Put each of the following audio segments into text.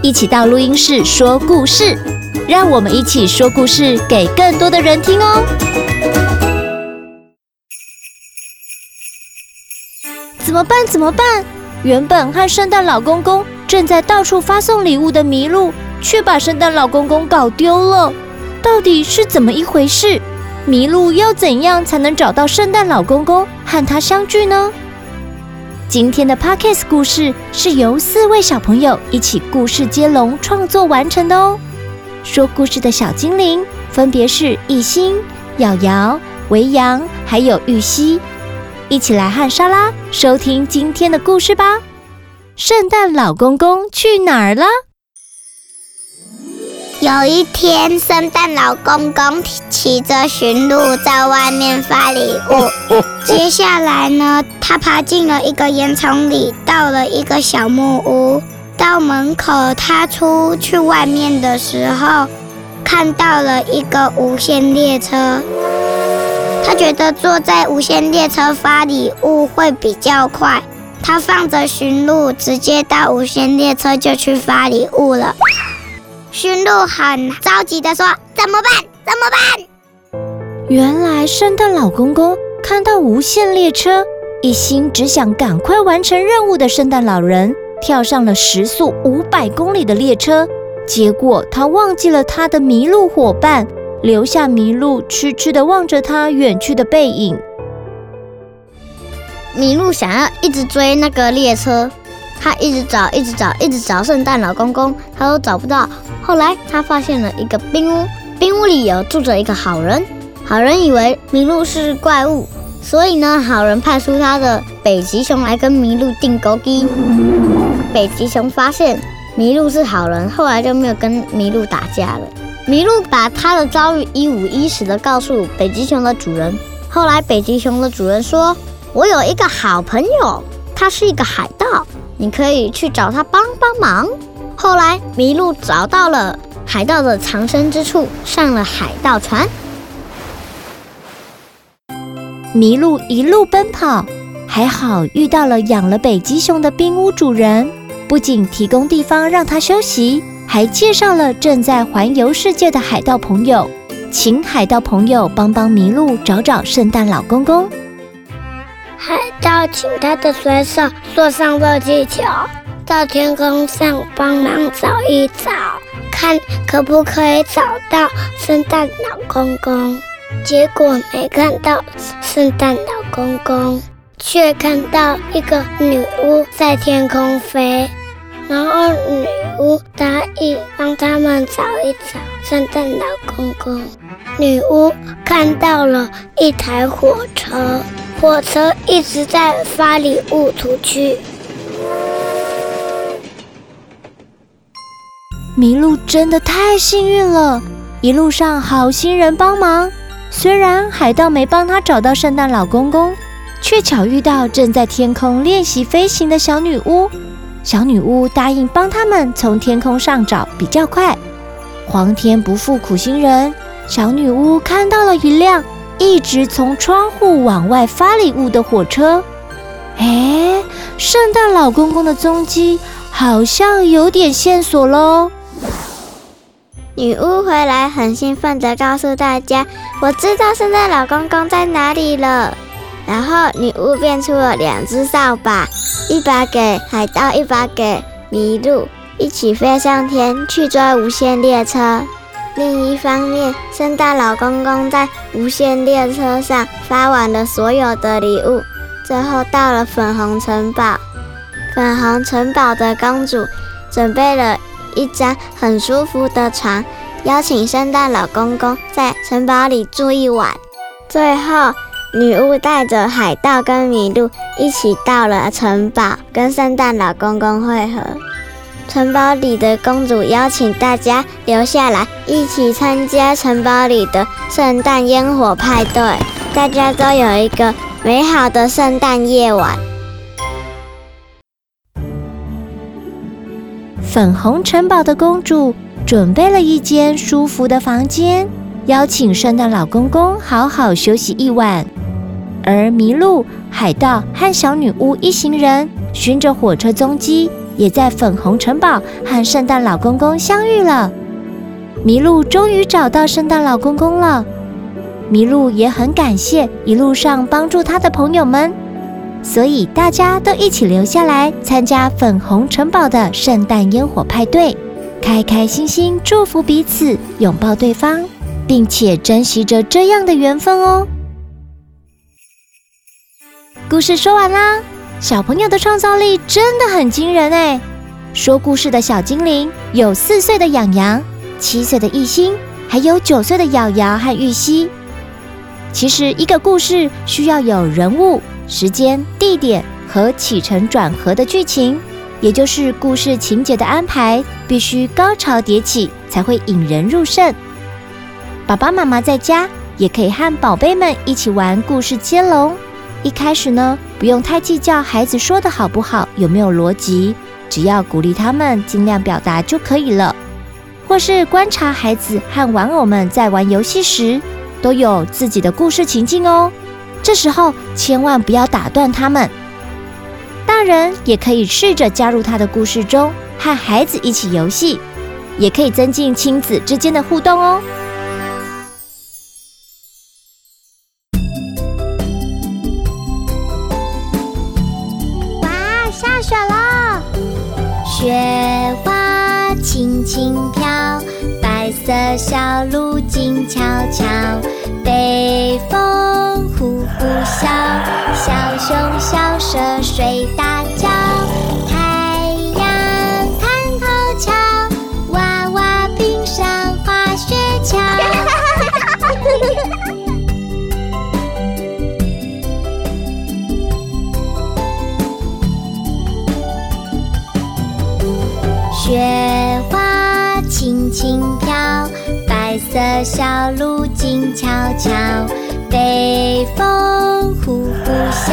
一起到录音室说故事，让我们一起说故事给更多的人听哦。怎么办？怎么办？原本和圣诞老公公正在到处发送礼物的麋鹿，却把圣诞老公公搞丢了。到底是怎么一回事？麋鹿要怎样才能找到圣诞老公公和他相聚呢？今天的 Podcast 故事是由四位小朋友一起故事接龙创作完成的哦。说故事的小精灵分别是艺兴、瑶瑶、维扬，还有玉溪。一起来和莎拉收听今天的故事吧。圣诞老公公去哪儿了？有一天，圣诞老公公骑着驯鹿在外面发礼物。接下来呢，他爬进了一个烟囱里，到了一个小木屋。到门口，他出去外面的时候，看到了一个无线列车。他觉得坐在无线列车发礼物会比较快。他放着驯鹿，直接到无线列车就去发礼物了。驯鹿很着急地说：“怎么办？怎么办？”原来圣诞老公公看到无限列车，一心只想赶快完成任务的圣诞老人跳上了时速五百公里的列车，结果他忘记了他的麋鹿伙伴，留下麋鹿痴痴地望着他远去的背影。麋鹿想要一直追那个列车。他一直找，一直找，一直找圣诞老公公，他都找不到。后来他发现了一个冰屋，冰屋里有住着一个好人。好人以为麋鹿是怪物，所以呢，好人派出他的北极熊来跟麋鹿钉孤枝。北极熊发现麋鹿是好人，后来就没有跟麋鹿打架了。麋鹿把他的遭遇一五一十的告诉北极熊的主人。后来北极熊的主人说：“我有一个好朋友，他是一个海盗。”你可以去找他帮帮忙。后来，麋鹿找到了海盗的藏身之处，上了海盗船。麋鹿一路奔跑，还好遇到了养了北极熊的冰屋主人，不仅提供地方让他休息，还介绍了正在环游世界的海盗朋友，请海盗朋友帮帮麋鹿找找圣诞老公公。海盗请他的水手坐上热气球，到天空上帮忙找一找，看可不可以找到圣诞老公公。结果没看到圣诞老公公，却看到一个女巫在天空飞。然后女巫答应帮他们找一找圣诞老公公。女巫看到了一台火车。火车一直在发礼物出去。麋鹿真的太幸运了，一路上好心人帮忙。虽然海盗没帮他找到圣诞老公公，却巧遇到正在天空练习飞行的小女巫。小女巫答应帮他们从天空上找，比较快。皇天不负苦心人，小女巫看到了一辆。一直从窗户往外发礼物的火车，哎，圣诞老公公的踪迹好像有点线索喽。女巫回来很兴奋地告诉大家：“我知道圣诞老公公在哪里了。”然后女巫变出了两只扫把，一把给海盗，一把给麋鹿，一起飞上天去追无限列车。另一方面，圣诞老公公在无限列车上发完了所有的礼物，最后到了粉红城堡。粉红城堡的公主准备了一张很舒服的床，邀请圣诞老公公在城堡里住一晚。最后，女巫带着海盗跟麋鹿一起到了城堡，跟圣诞老公公会合。城堡里的公主邀请大家留下来，一起参加城堡里的圣诞烟火派对。大家都有一个美好的圣诞夜晚。粉红城堡的公主准备了一间舒服的房间，邀请圣诞老公公好好休息一晚。而麋鹿、海盗和小女巫一行人循着火车踪迹，也在粉红城堡和圣诞老公公相遇了。麋鹿终于找到圣诞老公公了，麋鹿也很感谢一路上帮助他的朋友们，所以大家都一起留下来参加粉红城堡的圣诞烟火派对，开开心心祝福彼此，拥抱对方，并且珍惜着这样的缘分哦。故事说完啦，小朋友的创造力真的很惊人哎！说故事的小精灵有四岁的洋洋、七岁的艺兴，还有九岁的瑶瑶和玉溪。其实一个故事需要有人物、时间、地点和起承转合的剧情，也就是故事情节的安排，必须高潮迭起才会引人入胜。爸爸妈妈在家也可以和宝贝们一起玩故事接龙。一开始呢，不用太计较孩子说的好不好，有没有逻辑，只要鼓励他们尽量表达就可以了。或是观察孩子和玩偶们在玩游戏时，都有自己的故事情境哦。这时候千万不要打断他们。大人也可以试着加入他的故事中，和孩子一起游戏，也可以增进亲子之间的互动哦。雪花轻轻飘，白色小鹿静悄悄，北风呼呼啸，小熊小蛇睡小鹿静悄悄，北风呼呼啸，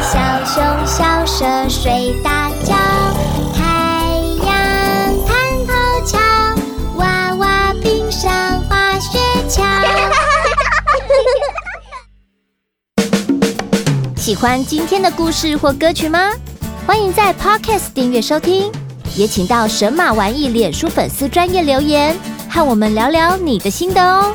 小熊小蛇睡大觉，太阳探头瞧，娃娃冰上滑雪橇。喜欢今天的故事或歌曲吗？欢迎在 Podcast 订阅收听。也请到神马玩意脸书粉丝专业留言，和我们聊聊你的心得哦。